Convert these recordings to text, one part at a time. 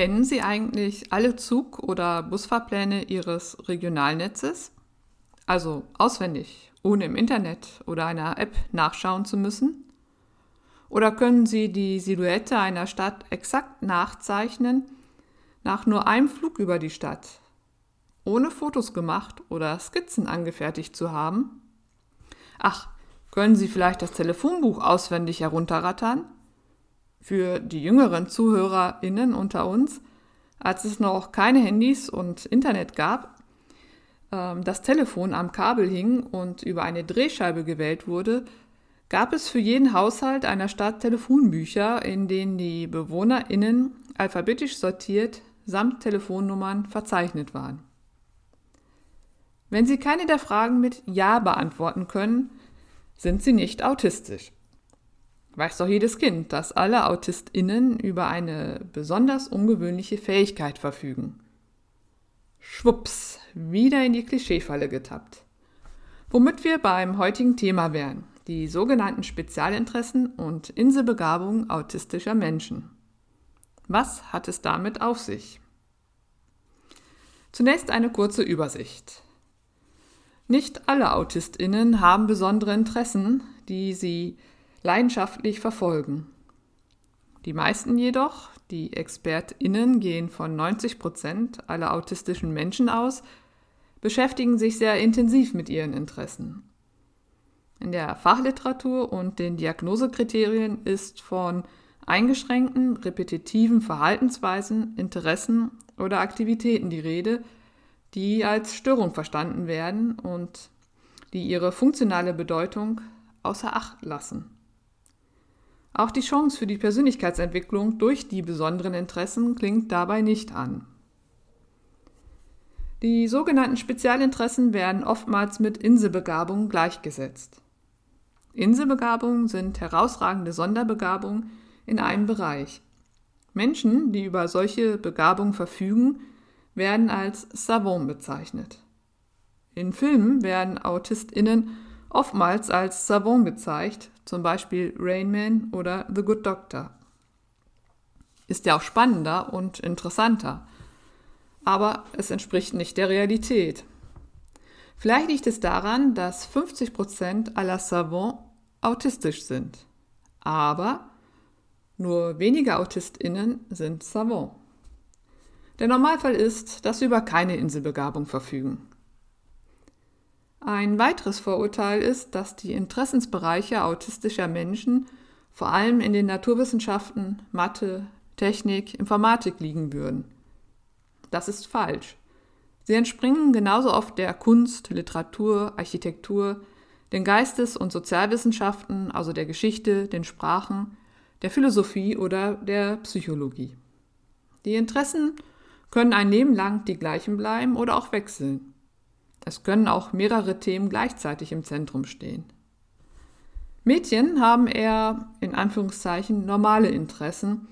Kennen Sie eigentlich alle Zug- oder Busfahrpläne Ihres Regionalnetzes? Also auswendig, ohne im Internet oder einer App nachschauen zu müssen? Oder können Sie die Silhouette einer Stadt exakt nachzeichnen nach nur einem Flug über die Stadt, ohne Fotos gemacht oder Skizzen angefertigt zu haben? Ach, können Sie vielleicht das Telefonbuch auswendig herunterrattern? Für die jüngeren ZuhörerInnen unter uns, als es noch keine Handys und Internet gab, ähm, das Telefon am Kabel hing und über eine Drehscheibe gewählt wurde, gab es für jeden Haushalt einer Stadt Telefonbücher, in denen die BewohnerInnen alphabetisch sortiert samt Telefonnummern verzeichnet waren. Wenn Sie keine der Fragen mit Ja beantworten können, sind Sie nicht autistisch. Weiß doch jedes Kind, dass alle AutistInnen über eine besonders ungewöhnliche Fähigkeit verfügen. Schwupps, wieder in die Klischeefalle getappt. Womit wir beim heutigen Thema wären, die sogenannten Spezialinteressen und Inselbegabungen autistischer Menschen. Was hat es damit auf sich? Zunächst eine kurze Übersicht. Nicht alle AutistInnen haben besondere Interessen, die sie leidenschaftlich verfolgen. Die meisten jedoch, die ExpertInnen gehen von 90 Prozent aller autistischen Menschen aus, beschäftigen sich sehr intensiv mit ihren Interessen. In der Fachliteratur und den Diagnosekriterien ist von eingeschränkten, repetitiven Verhaltensweisen, Interessen oder Aktivitäten die Rede, die als Störung verstanden werden und die ihre funktionale Bedeutung außer Acht lassen. Auch die Chance für die Persönlichkeitsentwicklung durch die besonderen Interessen klingt dabei nicht an. Die sogenannten Spezialinteressen werden oftmals mit Inselbegabungen gleichgesetzt. Inselbegabungen sind herausragende Sonderbegabungen in einem Bereich. Menschen, die über solche Begabungen verfügen, werden als Savant bezeichnet. In Filmen werden AutistInnen oftmals als Savant gezeigt, zum Beispiel Rain Man oder The Good Doctor. Ist ja auch spannender und interessanter, aber es entspricht nicht der Realität. Vielleicht liegt es daran, dass 50% aller Savants autistisch sind, aber nur wenige AutistInnen sind Savant. Der Normalfall ist, dass sie über keine Inselbegabung verfügen. Ein weiteres Vorurteil ist, dass die Interessensbereiche autistischer Menschen vor allem in den Naturwissenschaften, Mathe, Technik, Informatik liegen würden. Das ist falsch. Sie entspringen genauso oft der Kunst, Literatur, Architektur, den Geistes- und Sozialwissenschaften, also der Geschichte, den Sprachen, der Philosophie oder der Psychologie. Die Interessen können ein Leben lang die gleichen bleiben oder auch wechseln. Es können auch mehrere Themen gleichzeitig im Zentrum stehen. Mädchen haben eher in Anführungszeichen normale Interessen,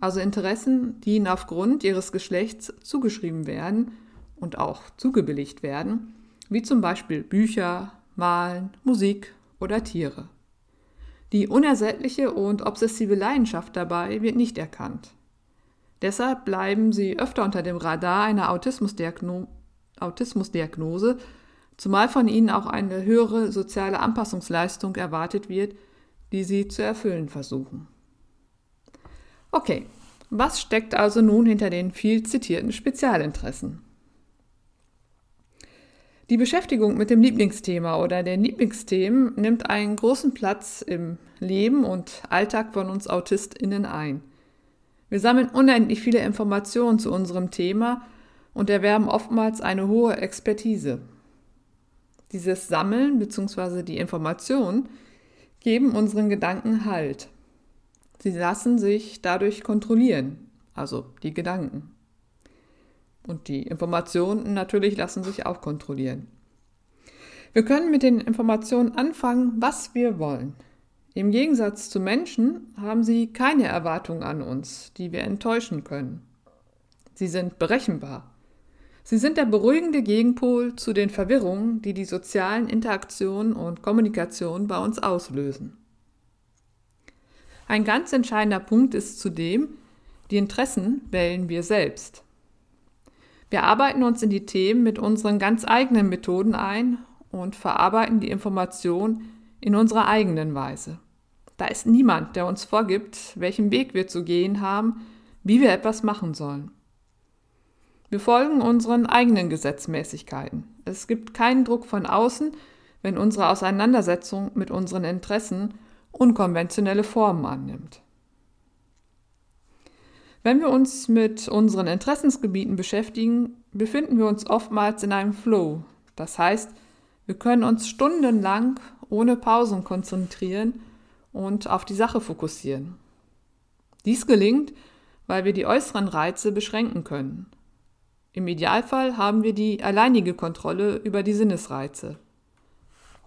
also Interessen, die ihnen aufgrund ihres Geschlechts zugeschrieben werden und auch zugebilligt werden, wie zum Beispiel Bücher, Malen, Musik oder Tiere. Die unersättliche und obsessive Leidenschaft dabei wird nicht erkannt. Deshalb bleiben sie öfter unter dem Radar einer Autismusdiagno Autismusdiagnose, zumal von ihnen auch eine höhere soziale Anpassungsleistung erwartet wird, die sie zu erfüllen versuchen. Okay, was steckt also nun hinter den viel zitierten Spezialinteressen? Die Beschäftigung mit dem Lieblingsthema oder den Lieblingsthemen nimmt einen großen Platz im Leben und Alltag von uns AutistInnen ein. Wir sammeln unendlich viele Informationen zu unserem Thema und erwerben oftmals eine hohe Expertise. Dieses Sammeln bzw. die Informationen geben unseren Gedanken Halt. Sie lassen sich dadurch kontrollieren, also die Gedanken. Und die Informationen natürlich lassen sich auch kontrollieren. Wir können mit den Informationen anfangen, was wir wollen. Im Gegensatz zu Menschen haben sie keine Erwartungen an uns, die wir enttäuschen können. Sie sind berechenbar. Sie sind der beruhigende Gegenpol zu den Verwirrungen, die die sozialen Interaktionen und Kommunikation bei uns auslösen. Ein ganz entscheidender Punkt ist zudem, die Interessen wählen wir selbst. Wir arbeiten uns in die Themen mit unseren ganz eigenen Methoden ein und verarbeiten die Information in unserer eigenen Weise. Da ist niemand, der uns vorgibt, welchen Weg wir zu gehen haben, wie wir etwas machen sollen. Wir folgen unseren eigenen Gesetzmäßigkeiten. Es gibt keinen Druck von außen, wenn unsere Auseinandersetzung mit unseren Interessen unkonventionelle Formen annimmt. Wenn wir uns mit unseren Interessensgebieten beschäftigen, befinden wir uns oftmals in einem Flow. Das heißt, wir können uns stundenlang ohne Pausen konzentrieren und auf die Sache fokussieren. Dies gelingt, weil wir die äußeren Reize beschränken können. Im Idealfall haben wir die alleinige Kontrolle über die Sinnesreize.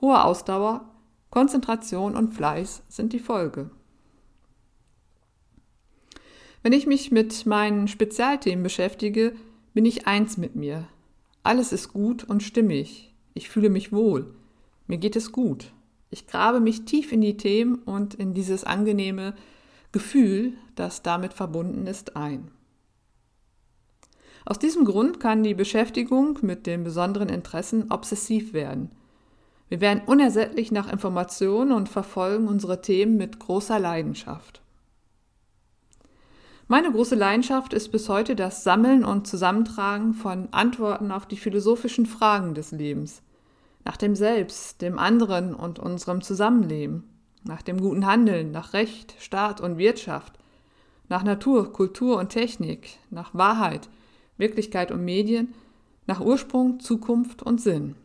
Hohe Ausdauer, Konzentration und Fleiß sind die Folge. Wenn ich mich mit meinen Spezialthemen beschäftige, bin ich eins mit mir. Alles ist gut und stimmig. Ich fühle mich wohl. Mir geht es gut. Ich grabe mich tief in die Themen und in dieses angenehme Gefühl, das damit verbunden ist, ein. Aus diesem Grund kann die Beschäftigung mit den besonderen Interessen obsessiv werden. Wir werden unersättlich nach Informationen und verfolgen unsere Themen mit großer Leidenschaft. Meine große Leidenschaft ist bis heute das Sammeln und Zusammentragen von Antworten auf die philosophischen Fragen des Lebens, nach dem Selbst, dem anderen und unserem Zusammenleben, nach dem guten Handeln, nach Recht, Staat und Wirtschaft, nach Natur, Kultur und Technik, nach Wahrheit, Wirklichkeit und Medien, nach Ursprung, Zukunft und Sinn.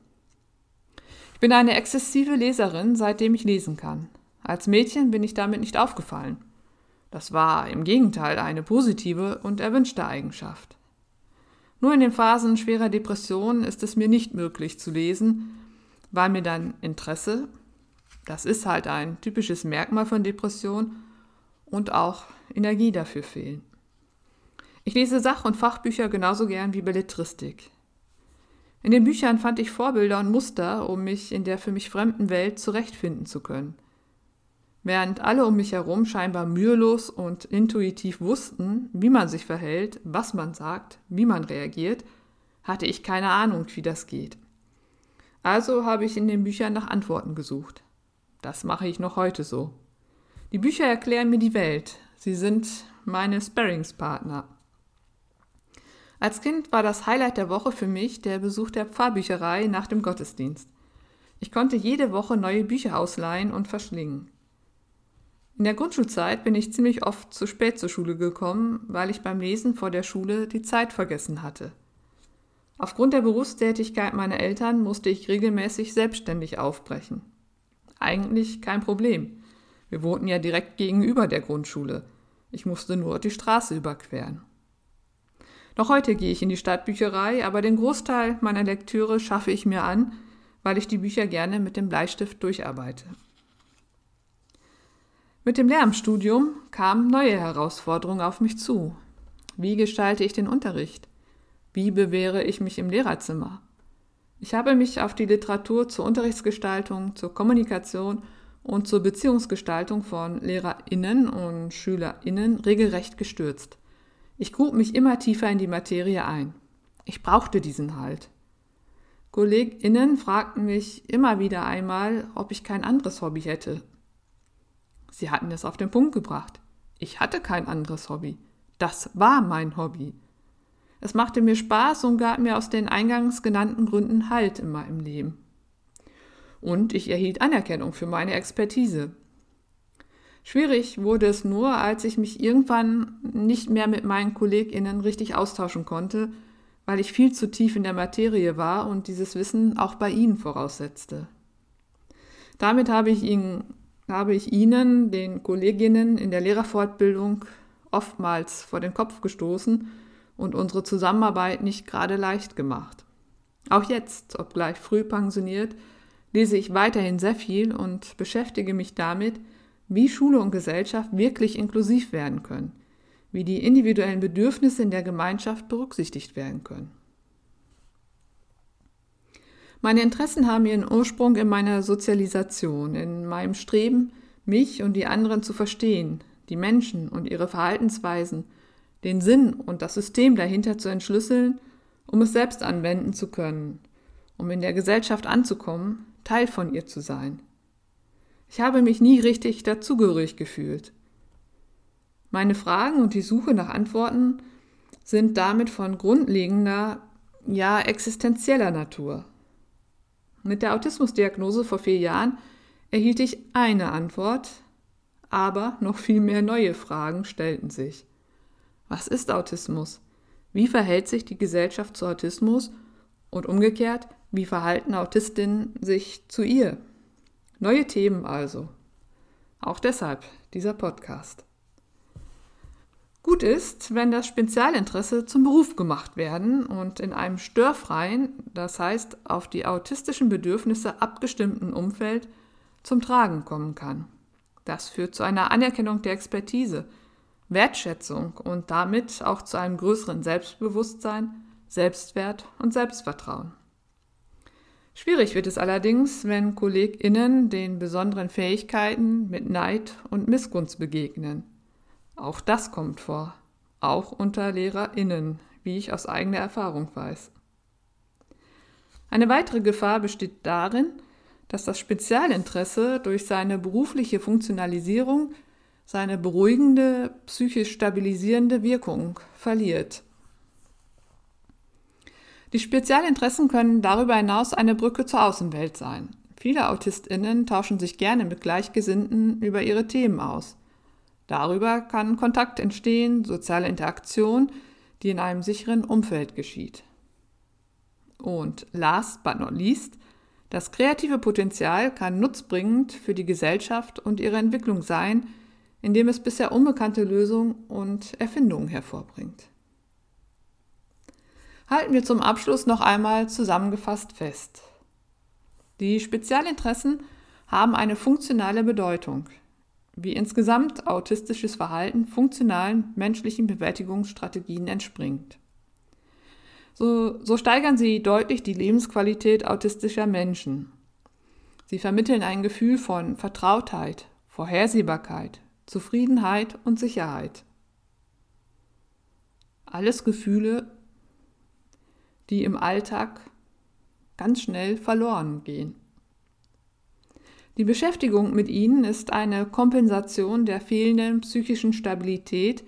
Ich bin eine exzessive Leserin, seitdem ich lesen kann. Als Mädchen bin ich damit nicht aufgefallen. Das war im Gegenteil eine positive und erwünschte Eigenschaft. Nur in den Phasen schwerer Depression ist es mir nicht möglich zu lesen, weil mir dann Interesse, das ist halt ein typisches Merkmal von Depression, und auch Energie dafür fehlen. Ich lese Sach- und Fachbücher genauso gern wie Belletristik. In den Büchern fand ich Vorbilder und Muster, um mich in der für mich fremden Welt zurechtfinden zu können. Während alle um mich herum scheinbar mühelos und intuitiv wussten, wie man sich verhält, was man sagt, wie man reagiert, hatte ich keine Ahnung, wie das geht. Also habe ich in den Büchern nach Antworten gesucht. Das mache ich noch heute so. Die Bücher erklären mir die Welt. Sie sind meine Sparringspartner. Als Kind war das Highlight der Woche für mich der Besuch der Pfarrbücherei nach dem Gottesdienst. Ich konnte jede Woche neue Bücher ausleihen und verschlingen. In der Grundschulzeit bin ich ziemlich oft zu spät zur Schule gekommen, weil ich beim Lesen vor der Schule die Zeit vergessen hatte. Aufgrund der Berufstätigkeit meiner Eltern musste ich regelmäßig selbstständig aufbrechen. Eigentlich kein Problem. Wir wohnten ja direkt gegenüber der Grundschule. Ich musste nur die Straße überqueren. Noch heute gehe ich in die Stadtbücherei, aber den Großteil meiner Lektüre schaffe ich mir an, weil ich die Bücher gerne mit dem Bleistift durcharbeite. Mit dem Lehramtsstudium kamen neue Herausforderungen auf mich zu. Wie gestalte ich den Unterricht? Wie bewähre ich mich im Lehrerzimmer? Ich habe mich auf die Literatur zur Unterrichtsgestaltung, zur Kommunikation und zur Beziehungsgestaltung von LehrerInnen und SchülerInnen regelrecht gestürzt. Ich grub mich immer tiefer in die Materie ein. Ich brauchte diesen Halt. KollegInnen fragten mich immer wieder einmal, ob ich kein anderes Hobby hätte. Sie hatten es auf den Punkt gebracht. Ich hatte kein anderes Hobby. Das war mein Hobby. Es machte mir Spaß und gab mir aus den eingangs genannten Gründen Halt in meinem Leben. Und ich erhielt Anerkennung für meine Expertise. Schwierig wurde es nur, als ich mich irgendwann nicht mehr mit meinen KollegInnen richtig austauschen konnte, weil ich viel zu tief in der Materie war und dieses Wissen auch bei ihnen voraussetzte. Damit habe ich, ihn, habe ich Ihnen, den Kolleginnen in der Lehrerfortbildung, oftmals vor den Kopf gestoßen und unsere Zusammenarbeit nicht gerade leicht gemacht. Auch jetzt, obgleich früh pensioniert, lese ich weiterhin sehr viel und beschäftige mich damit, wie Schule und Gesellschaft wirklich inklusiv werden können, wie die individuellen Bedürfnisse in der Gemeinschaft berücksichtigt werden können. Meine Interessen haben ihren Ursprung in meiner Sozialisation, in meinem Streben, mich und die anderen zu verstehen, die Menschen und ihre Verhaltensweisen, den Sinn und das System dahinter zu entschlüsseln, um es selbst anwenden zu können, um in der Gesellschaft anzukommen, Teil von ihr zu sein. Ich habe mich nie richtig dazugehörig gefühlt. Meine Fragen und die Suche nach Antworten sind damit von grundlegender, ja existenzieller Natur. Mit der Autismusdiagnose vor vier Jahren erhielt ich eine Antwort, aber noch viel mehr neue Fragen stellten sich. Was ist Autismus? Wie verhält sich die Gesellschaft zu Autismus? Und umgekehrt, wie verhalten Autistinnen sich zu ihr? Neue Themen also. Auch deshalb dieser Podcast. Gut ist, wenn das Spezialinteresse zum Beruf gemacht werden und in einem störfreien, das heißt auf die autistischen Bedürfnisse abgestimmten Umfeld zum Tragen kommen kann. Das führt zu einer Anerkennung der Expertise, Wertschätzung und damit auch zu einem größeren Selbstbewusstsein, Selbstwert und Selbstvertrauen. Schwierig wird es allerdings, wenn KollegInnen den besonderen Fähigkeiten mit Neid und Missgunst begegnen. Auch das kommt vor, auch unter LehrerInnen, wie ich aus eigener Erfahrung weiß. Eine weitere Gefahr besteht darin, dass das Spezialinteresse durch seine berufliche Funktionalisierung seine beruhigende, psychisch stabilisierende Wirkung verliert. Die Spezialinteressen können darüber hinaus eine Brücke zur Außenwelt sein. Viele AutistInnen tauschen sich gerne mit Gleichgesinnten über ihre Themen aus. Darüber kann Kontakt entstehen, soziale Interaktion, die in einem sicheren Umfeld geschieht. Und last but not least, das kreative Potenzial kann nutzbringend für die Gesellschaft und ihre Entwicklung sein, indem es bisher unbekannte Lösungen und Erfindungen hervorbringt. Halten wir zum Abschluss noch einmal zusammengefasst fest. Die Spezialinteressen haben eine funktionale Bedeutung wie insgesamt autistisches Verhalten funktionalen menschlichen Bewältigungsstrategien entspringt. So, so steigern sie deutlich die Lebensqualität autistischer Menschen. Sie vermitteln ein Gefühl von Vertrautheit, Vorhersehbarkeit, Zufriedenheit und Sicherheit. Alles Gefühle, die im Alltag ganz schnell verloren gehen. Die Beschäftigung mit ihnen ist eine Kompensation der fehlenden psychischen Stabilität,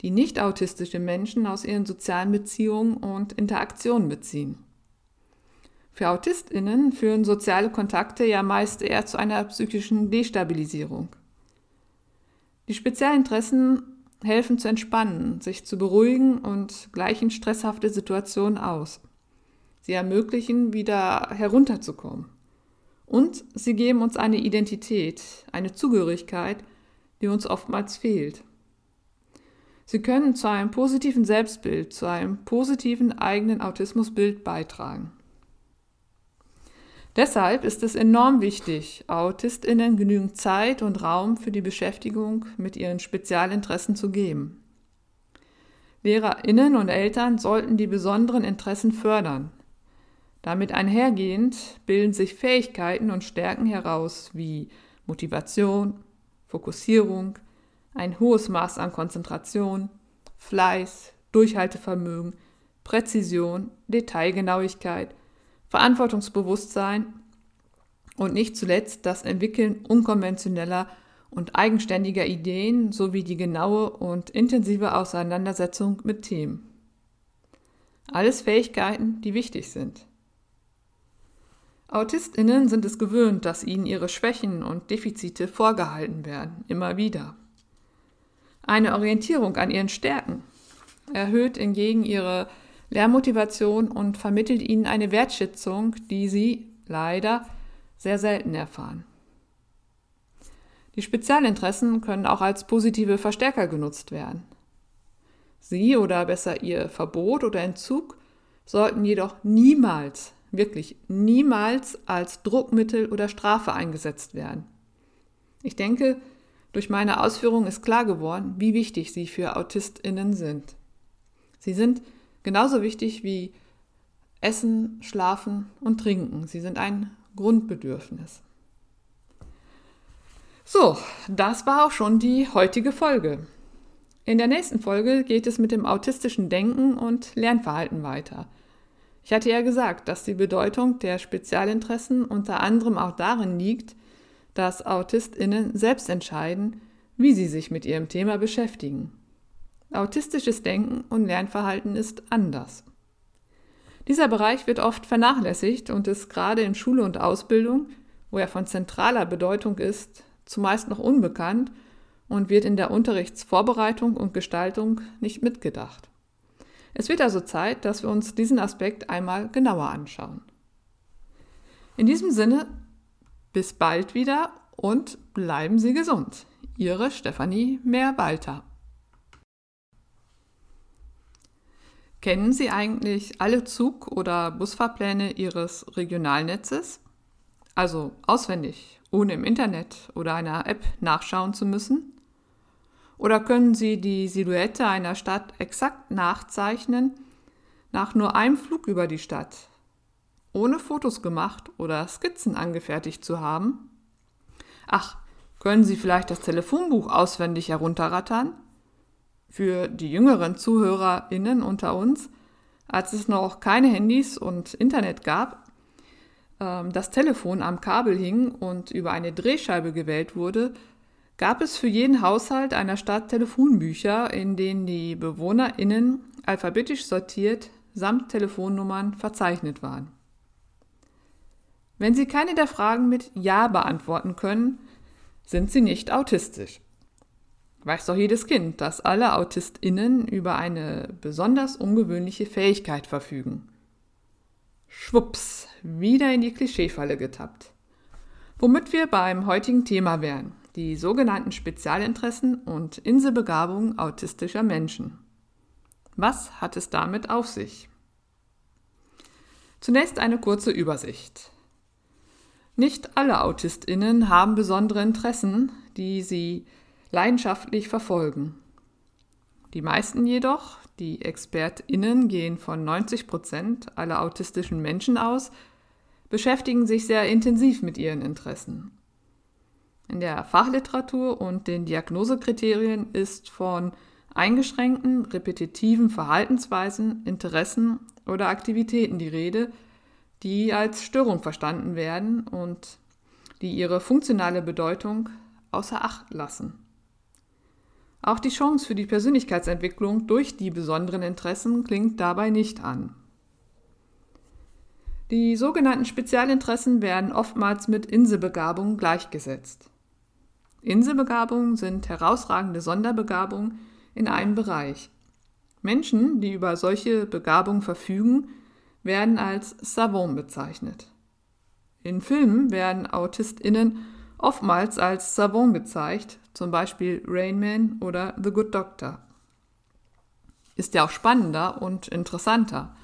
die nicht autistische Menschen aus ihren sozialen Beziehungen und Interaktionen beziehen. Für Autistinnen führen soziale Kontakte ja meist eher zu einer psychischen Destabilisierung. Die Spezialinteressen helfen zu entspannen, sich zu beruhigen und gleichen stresshafte Situationen aus. Sie ermöglichen, wieder herunterzukommen. Und sie geben uns eine Identität, eine Zugehörigkeit, die uns oftmals fehlt. Sie können zu einem positiven Selbstbild, zu einem positiven eigenen Autismusbild beitragen. Deshalb ist es enorm wichtig, Autistinnen genügend Zeit und Raum für die Beschäftigung mit ihren Spezialinteressen zu geben. Lehrerinnen und Eltern sollten die besonderen Interessen fördern, damit einhergehend bilden sich Fähigkeiten und Stärken heraus wie Motivation, Fokussierung, ein hohes Maß an Konzentration, Fleiß, Durchhaltevermögen, Präzision, Detailgenauigkeit, Verantwortungsbewusstsein und nicht zuletzt das Entwickeln unkonventioneller und eigenständiger Ideen sowie die genaue und intensive Auseinandersetzung mit Themen. Alles Fähigkeiten, die wichtig sind. Autistinnen sind es gewöhnt, dass ihnen ihre Schwächen und Defizite vorgehalten werden, immer wieder. Eine Orientierung an ihren Stärken erhöht hingegen ihre Lernmotivation und vermittelt ihnen eine Wertschätzung, die sie leider sehr selten erfahren. Die Spezialinteressen können auch als positive Verstärker genutzt werden. Sie oder besser ihr Verbot oder Entzug sollten jedoch niemals, wirklich niemals als Druckmittel oder Strafe eingesetzt werden. Ich denke, durch meine Ausführungen ist klar geworden, wie wichtig sie für Autistinnen sind. Sie sind genauso wichtig wie Essen, Schlafen und Trinken. Sie sind ein Grundbedürfnis. So, das war auch schon die heutige Folge. In der nächsten Folge geht es mit dem autistischen Denken und Lernverhalten weiter. Ich hatte ja gesagt, dass die Bedeutung der Spezialinteressen unter anderem auch darin liegt, dass Autistinnen selbst entscheiden, wie sie sich mit ihrem Thema beschäftigen. Autistisches Denken und Lernverhalten ist anders. Dieser Bereich wird oft vernachlässigt und ist gerade in Schule und Ausbildung, wo er von zentraler Bedeutung ist, zumeist noch unbekannt und wird in der Unterrichtsvorbereitung und Gestaltung nicht mitgedacht. Es wird also Zeit, dass wir uns diesen Aspekt einmal genauer anschauen. In diesem Sinne, bis bald wieder und bleiben Sie gesund. Ihre Stefanie Mehrwalter. Kennen Sie eigentlich alle Zug- oder Busfahrpläne Ihres Regionalnetzes? Also auswendig, ohne im Internet oder einer App nachschauen zu müssen? Oder können Sie die Silhouette einer Stadt exakt nachzeichnen nach nur einem Flug über die Stadt, ohne Fotos gemacht oder Skizzen angefertigt zu haben? Ach, können Sie vielleicht das Telefonbuch auswendig herunterrattern? Für die jüngeren ZuhörerInnen unter uns, als es noch keine Handys und Internet gab, ähm, das Telefon am Kabel hing und über eine Drehscheibe gewählt wurde, gab es für jeden Haushalt einer Stadt Telefonbücher, in denen die BewohnerInnen alphabetisch sortiert samt Telefonnummern verzeichnet waren. Wenn Sie keine der Fragen mit Ja beantworten können, sind Sie nicht autistisch. Weiß doch jedes Kind, dass alle AutistInnen über eine besonders ungewöhnliche Fähigkeit verfügen. Schwupps, wieder in die Klischeefalle getappt. Womit wir beim heutigen Thema wären, die sogenannten Spezialinteressen und Inselbegabungen autistischer Menschen. Was hat es damit auf sich? Zunächst eine kurze Übersicht. Nicht alle AutistInnen haben besondere Interessen, die sie leidenschaftlich verfolgen. Die meisten jedoch, die ExpertInnen gehen von 90 Prozent aller autistischen Menschen aus, beschäftigen sich sehr intensiv mit ihren Interessen. In der Fachliteratur und den Diagnosekriterien ist von eingeschränkten, repetitiven Verhaltensweisen, Interessen oder Aktivitäten die Rede, die als Störung verstanden werden und die ihre funktionale Bedeutung außer Acht lassen. Auch die Chance für die Persönlichkeitsentwicklung durch die besonderen Interessen klingt dabei nicht an. Die sogenannten Spezialinteressen werden oftmals mit Inselbegabungen gleichgesetzt. Inselbegabungen sind herausragende Sonderbegabungen in einem Bereich. Menschen, die über solche Begabungen verfügen, werden als Savant bezeichnet. In Filmen werden AutistInnen oftmals als Savant gezeigt, zum Beispiel Rain Man oder The Good Doctor. Ist ja auch spannender und interessanter,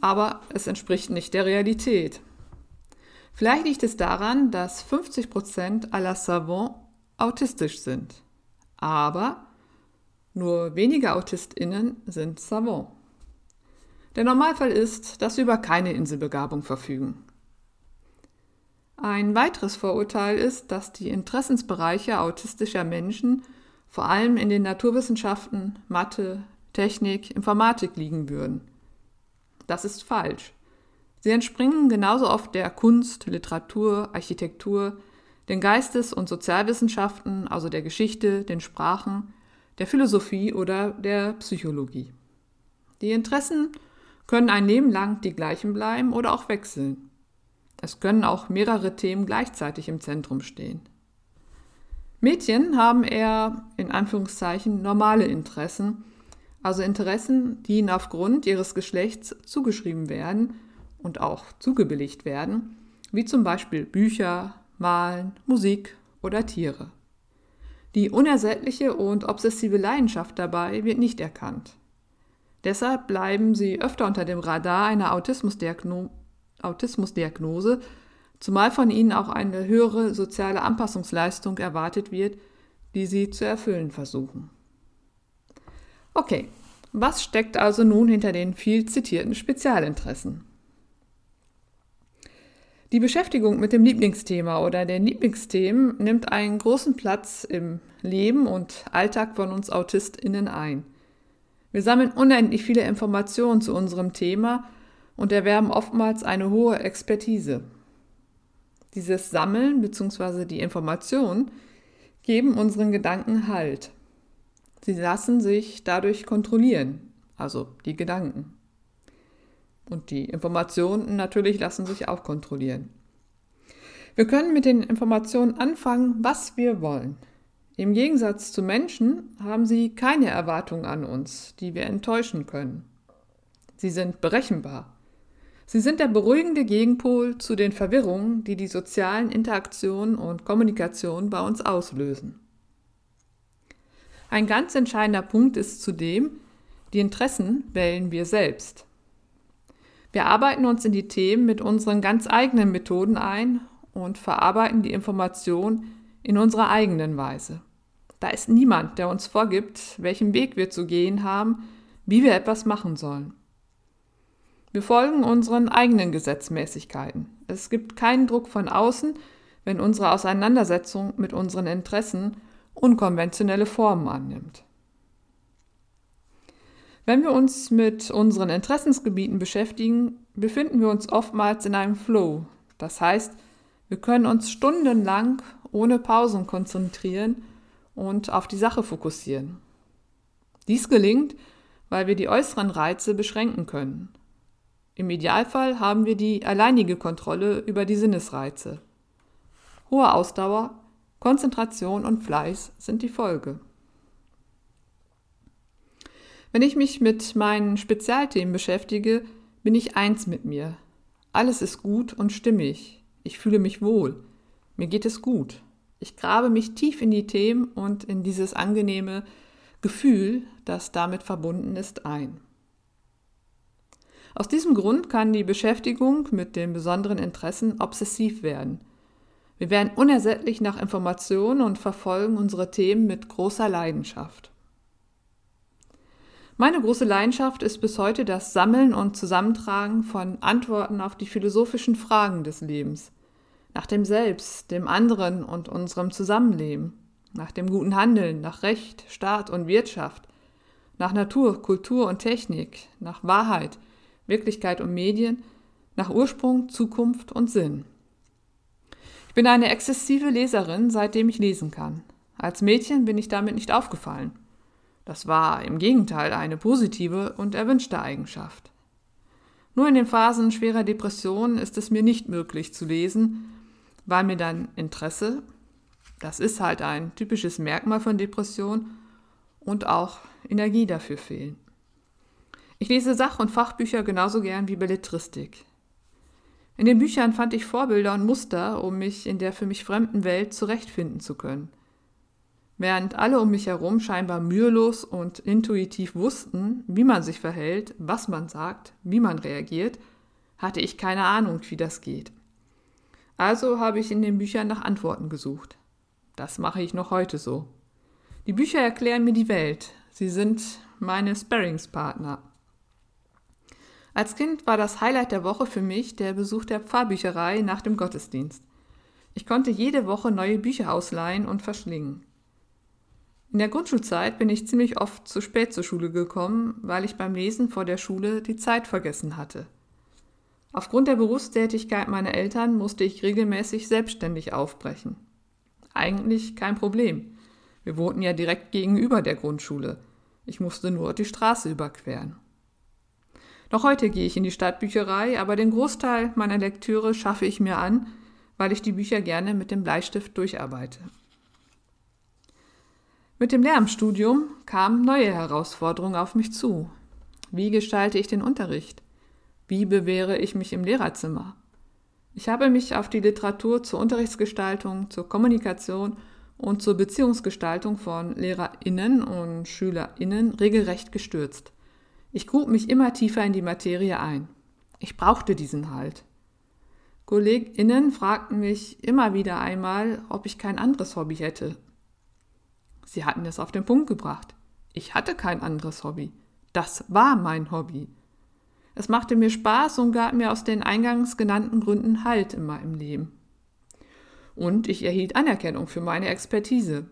aber es entspricht nicht der Realität. Vielleicht liegt es daran, dass 50% aller Savants autistisch sind, aber nur wenige AutistInnen sind Savant. Der Normalfall ist, dass sie über keine Inselbegabung verfügen. Ein weiteres Vorurteil ist, dass die Interessensbereiche autistischer Menschen vor allem in den Naturwissenschaften, Mathe, Technik, Informatik liegen würden. Das ist falsch. Sie entspringen genauso oft der Kunst, Literatur, Architektur, den Geistes- und Sozialwissenschaften, also der Geschichte, den Sprachen, der Philosophie oder der Psychologie. Die Interessen können ein Leben lang die gleichen bleiben oder auch wechseln. Es können auch mehrere Themen gleichzeitig im Zentrum stehen. Mädchen haben eher in Anführungszeichen normale Interessen, also Interessen, die ihnen aufgrund ihres Geschlechts zugeschrieben werden und auch zugebilligt werden, wie zum Beispiel Bücher, Malen, Musik oder Tiere. Die unersättliche und obsessive Leidenschaft dabei wird nicht erkannt. Deshalb bleiben sie öfter unter dem Radar einer Autismusdiagno Autismusdiagnose, zumal von ihnen auch eine höhere soziale Anpassungsleistung erwartet wird, die sie zu erfüllen versuchen. Okay, was steckt also nun hinter den viel zitierten Spezialinteressen? Die Beschäftigung mit dem Lieblingsthema oder den Lieblingsthemen nimmt einen großen Platz im Leben und Alltag von uns AutistInnen ein. Wir sammeln unendlich viele Informationen zu unserem Thema und erwerben oftmals eine hohe Expertise. Dieses Sammeln bzw. die Informationen geben unseren Gedanken Halt. Sie lassen sich dadurch kontrollieren, also die Gedanken. Und die Informationen natürlich lassen sich auch kontrollieren. Wir können mit den Informationen anfangen, was wir wollen. Im Gegensatz zu Menschen haben sie keine Erwartungen an uns, die wir enttäuschen können. Sie sind berechenbar. Sie sind der beruhigende Gegenpol zu den Verwirrungen, die die sozialen Interaktionen und Kommunikation bei uns auslösen. Ein ganz entscheidender Punkt ist zudem, die Interessen wählen wir selbst. Wir arbeiten uns in die Themen mit unseren ganz eigenen Methoden ein und verarbeiten die Information in unserer eigenen Weise. Da ist niemand, der uns vorgibt, welchen Weg wir zu gehen haben, wie wir etwas machen sollen. Wir folgen unseren eigenen Gesetzmäßigkeiten. Es gibt keinen Druck von außen, wenn unsere Auseinandersetzung mit unseren Interessen unkonventionelle Formen annimmt. Wenn wir uns mit unseren Interessensgebieten beschäftigen, befinden wir uns oftmals in einem Flow. Das heißt, wir können uns stundenlang ohne Pausen konzentrieren und auf die Sache fokussieren. Dies gelingt, weil wir die äußeren Reize beschränken können. Im Idealfall haben wir die alleinige Kontrolle über die Sinnesreize. Hohe Ausdauer, Konzentration und Fleiß sind die Folge. Wenn ich mich mit meinen Spezialthemen beschäftige, bin ich eins mit mir. Alles ist gut und stimmig. Ich fühle mich wohl. Mir geht es gut. Ich grabe mich tief in die Themen und in dieses angenehme Gefühl, das damit verbunden ist, ein. Aus diesem Grund kann die Beschäftigung mit den besonderen Interessen obsessiv werden. Wir werden unersättlich nach Informationen und verfolgen unsere Themen mit großer Leidenschaft. Meine große Leidenschaft ist bis heute das Sammeln und Zusammentragen von Antworten auf die philosophischen Fragen des Lebens, nach dem Selbst, dem anderen und unserem Zusammenleben, nach dem guten Handeln, nach Recht, Staat und Wirtschaft, nach Natur, Kultur und Technik, nach Wahrheit, Wirklichkeit und Medien, nach Ursprung, Zukunft und Sinn. Ich bin eine exzessive Leserin, seitdem ich lesen kann. Als Mädchen bin ich damit nicht aufgefallen. Das war im Gegenteil eine positive und erwünschte Eigenschaft. Nur in den Phasen schwerer Depression ist es mir nicht möglich zu lesen, weil mir dann Interesse, das ist halt ein typisches Merkmal von Depression, und auch Energie dafür fehlen. Ich lese Sach- und Fachbücher genauso gern wie Belletristik. In den Büchern fand ich Vorbilder und Muster, um mich in der für mich fremden Welt zurechtfinden zu können. Während alle um mich herum scheinbar mühelos und intuitiv wussten, wie man sich verhält, was man sagt, wie man reagiert, hatte ich keine Ahnung, wie das geht. Also habe ich in den Büchern nach Antworten gesucht. Das mache ich noch heute so. Die Bücher erklären mir die Welt. Sie sind meine Sparringspartner. Als Kind war das Highlight der Woche für mich der Besuch der Pfarrbücherei nach dem Gottesdienst. Ich konnte jede Woche neue Bücher ausleihen und verschlingen. In der Grundschulzeit bin ich ziemlich oft zu spät zur Schule gekommen, weil ich beim Lesen vor der Schule die Zeit vergessen hatte. Aufgrund der Berufstätigkeit meiner Eltern musste ich regelmäßig selbstständig aufbrechen. Eigentlich kein Problem. Wir wohnten ja direkt gegenüber der Grundschule. Ich musste nur die Straße überqueren. Noch heute gehe ich in die Stadtbücherei, aber den Großteil meiner Lektüre schaffe ich mir an, weil ich die Bücher gerne mit dem Bleistift durcharbeite. Mit dem Lehramtsstudium kamen neue Herausforderungen auf mich zu. Wie gestalte ich den Unterricht? Wie bewähre ich mich im Lehrerzimmer? Ich habe mich auf die Literatur zur Unterrichtsgestaltung, zur Kommunikation und zur Beziehungsgestaltung von Lehrerinnen und Schülerinnen regelrecht gestürzt. Ich grub mich immer tiefer in die Materie ein. Ich brauchte diesen Halt. KollegInnen fragten mich immer wieder einmal, ob ich kein anderes Hobby hätte, Sie hatten es auf den Punkt gebracht. Ich hatte kein anderes Hobby. Das war mein Hobby. Es machte mir Spaß und gab mir aus den eingangs genannten Gründen Halt in meinem Leben. Und ich erhielt Anerkennung für meine Expertise.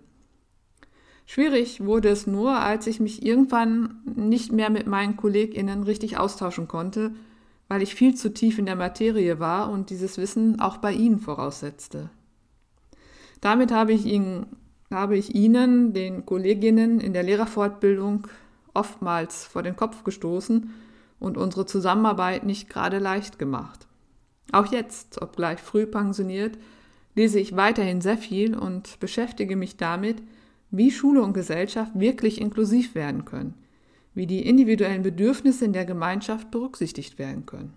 Schwierig wurde es nur, als ich mich irgendwann nicht mehr mit meinen KollegInnen richtig austauschen konnte, weil ich viel zu tief in der Materie war und dieses Wissen auch bei ihnen voraussetzte. Damit habe ich ihnen habe ich Ihnen, den Kolleginnen in der Lehrerfortbildung, oftmals vor den Kopf gestoßen und unsere Zusammenarbeit nicht gerade leicht gemacht. Auch jetzt, obgleich früh pensioniert, lese ich weiterhin sehr viel und beschäftige mich damit, wie Schule und Gesellschaft wirklich inklusiv werden können, wie die individuellen Bedürfnisse in der Gemeinschaft berücksichtigt werden können.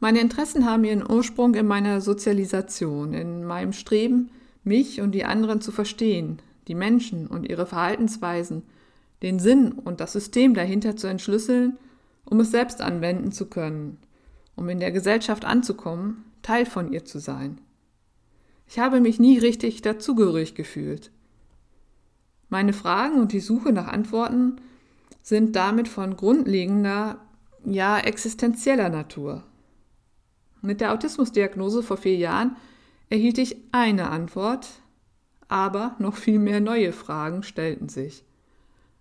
Meine Interessen haben ihren Ursprung in meiner Sozialisation, in meinem Streben, mich und die anderen zu verstehen, die Menschen und ihre Verhaltensweisen, den Sinn und das System dahinter zu entschlüsseln, um es selbst anwenden zu können, um in der Gesellschaft anzukommen, Teil von ihr zu sein. Ich habe mich nie richtig dazugehörig gefühlt. Meine Fragen und die Suche nach Antworten sind damit von grundlegender, ja existenzieller Natur. Mit der Autismusdiagnose vor vier Jahren erhielt ich eine Antwort, aber noch viel mehr neue Fragen stellten sich.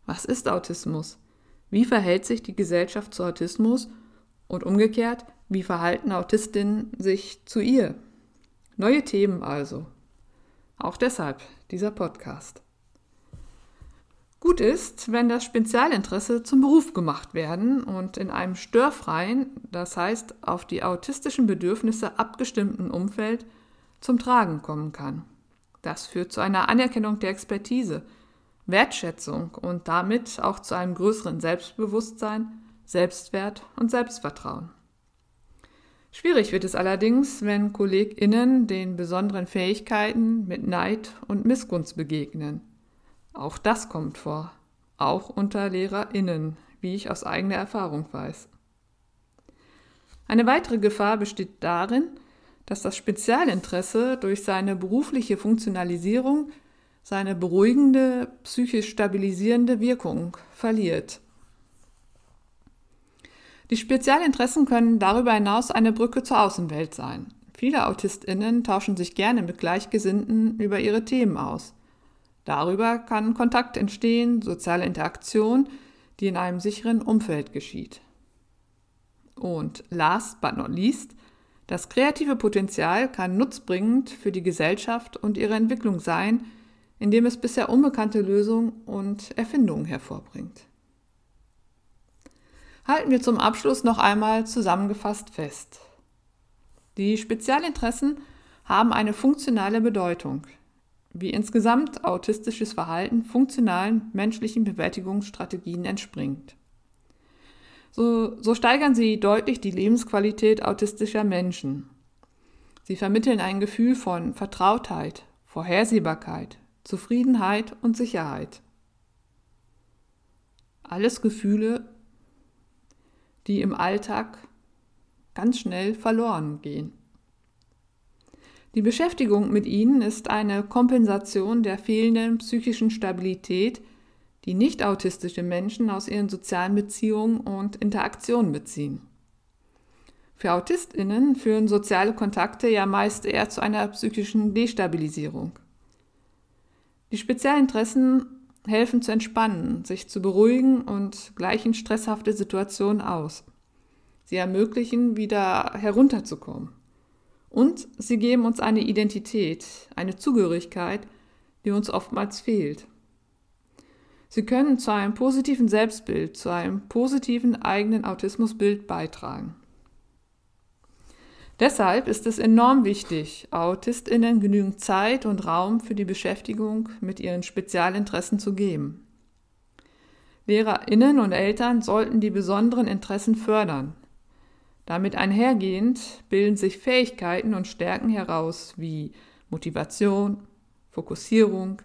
Was ist Autismus? Wie verhält sich die Gesellschaft zu Autismus? Und umgekehrt, wie verhalten Autistinnen sich zu ihr? Neue Themen also. Auch deshalb dieser Podcast. Gut ist, wenn das Spezialinteresse zum Beruf gemacht werden und in einem störfreien, das heißt auf die autistischen Bedürfnisse abgestimmten Umfeld zum Tragen kommen kann. Das führt zu einer Anerkennung der Expertise, Wertschätzung und damit auch zu einem größeren Selbstbewusstsein, Selbstwert und Selbstvertrauen. Schwierig wird es allerdings, wenn KollegInnen den besonderen Fähigkeiten mit Neid und Missgunst begegnen auch das kommt vor, auch unter Lehrerinnen, wie ich aus eigener Erfahrung weiß. Eine weitere Gefahr besteht darin, dass das Spezialinteresse durch seine berufliche Funktionalisierung seine beruhigende, psychisch stabilisierende Wirkung verliert. Die Spezialinteressen können darüber hinaus eine Brücke zur Außenwelt sein. Viele Autistinnen tauschen sich gerne mit Gleichgesinnten über ihre Themen aus. Darüber kann Kontakt entstehen, soziale Interaktion, die in einem sicheren Umfeld geschieht. Und last but not least, das kreative Potenzial kann nutzbringend für die Gesellschaft und ihre Entwicklung sein, indem es bisher unbekannte Lösungen und Erfindungen hervorbringt. Halten wir zum Abschluss noch einmal zusammengefasst fest. Die Spezialinteressen haben eine funktionale Bedeutung wie insgesamt autistisches Verhalten funktionalen menschlichen Bewältigungsstrategien entspringt. So, so steigern sie deutlich die Lebensqualität autistischer Menschen. Sie vermitteln ein Gefühl von Vertrautheit, Vorhersehbarkeit, Zufriedenheit und Sicherheit. Alles Gefühle, die im Alltag ganz schnell verloren gehen. Die Beschäftigung mit ihnen ist eine Kompensation der fehlenden psychischen Stabilität, die nicht autistische Menschen aus ihren sozialen Beziehungen und Interaktionen beziehen. Für Autistinnen führen soziale Kontakte ja meist eher zu einer psychischen Destabilisierung. Die Spezialinteressen helfen zu entspannen, sich zu beruhigen und gleichen stresshafte Situationen aus. Sie ermöglichen, wieder herunterzukommen. Und sie geben uns eine Identität, eine Zugehörigkeit, die uns oftmals fehlt. Sie können zu einem positiven Selbstbild, zu einem positiven eigenen Autismusbild beitragen. Deshalb ist es enorm wichtig, Autistinnen genügend Zeit und Raum für die Beschäftigung mit ihren Spezialinteressen zu geben. Lehrerinnen und Eltern sollten die besonderen Interessen fördern. Damit einhergehend bilden sich Fähigkeiten und Stärken heraus wie Motivation, Fokussierung,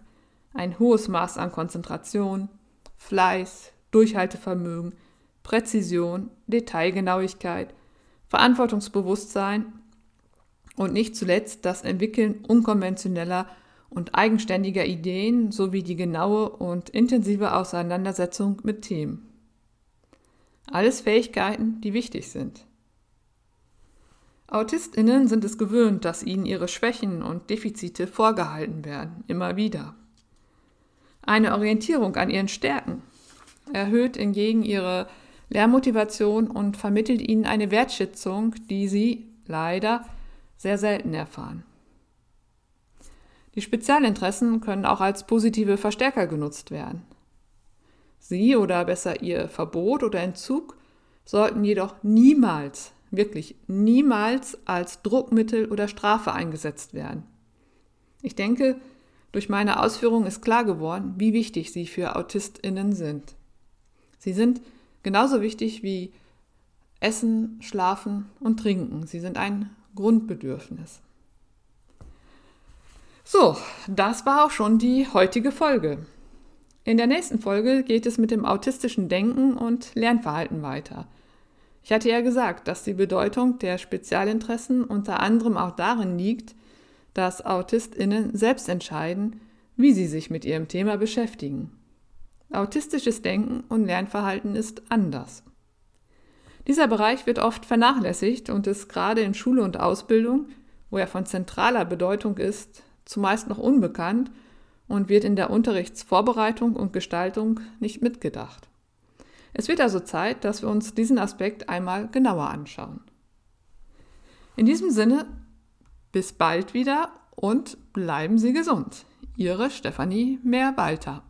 ein hohes Maß an Konzentration, Fleiß, Durchhaltevermögen, Präzision, Detailgenauigkeit, Verantwortungsbewusstsein und nicht zuletzt das Entwickeln unkonventioneller und eigenständiger Ideen sowie die genaue und intensive Auseinandersetzung mit Themen. Alles Fähigkeiten, die wichtig sind. Autistinnen sind es gewöhnt, dass ihnen ihre Schwächen und Defizite vorgehalten werden, immer wieder. Eine Orientierung an ihren Stärken erhöht hingegen ihre Lernmotivation und vermittelt ihnen eine Wertschätzung, die sie leider sehr selten erfahren. Die Spezialinteressen können auch als positive Verstärker genutzt werden. Sie oder besser ihr Verbot oder Entzug sollten jedoch niemals, wirklich niemals als Druckmittel oder Strafe eingesetzt werden. Ich denke, durch meine Ausführungen ist klar geworden, wie wichtig sie für Autistinnen sind. Sie sind genauso wichtig wie Essen, Schlafen und Trinken. Sie sind ein Grundbedürfnis. So, das war auch schon die heutige Folge. In der nächsten Folge geht es mit dem autistischen Denken und Lernverhalten weiter. Ich hatte ja gesagt, dass die Bedeutung der Spezialinteressen unter anderem auch darin liegt, dass AutistInnen selbst entscheiden, wie sie sich mit ihrem Thema beschäftigen. Autistisches Denken und Lernverhalten ist anders. Dieser Bereich wird oft vernachlässigt und ist gerade in Schule und Ausbildung, wo er von zentraler Bedeutung ist, zumeist noch unbekannt und wird in der Unterrichtsvorbereitung und Gestaltung nicht mitgedacht. Es wird also Zeit, dass wir uns diesen Aspekt einmal genauer anschauen. In diesem Sinne bis bald wieder und bleiben Sie gesund. Ihre Stefanie Mehrwalter.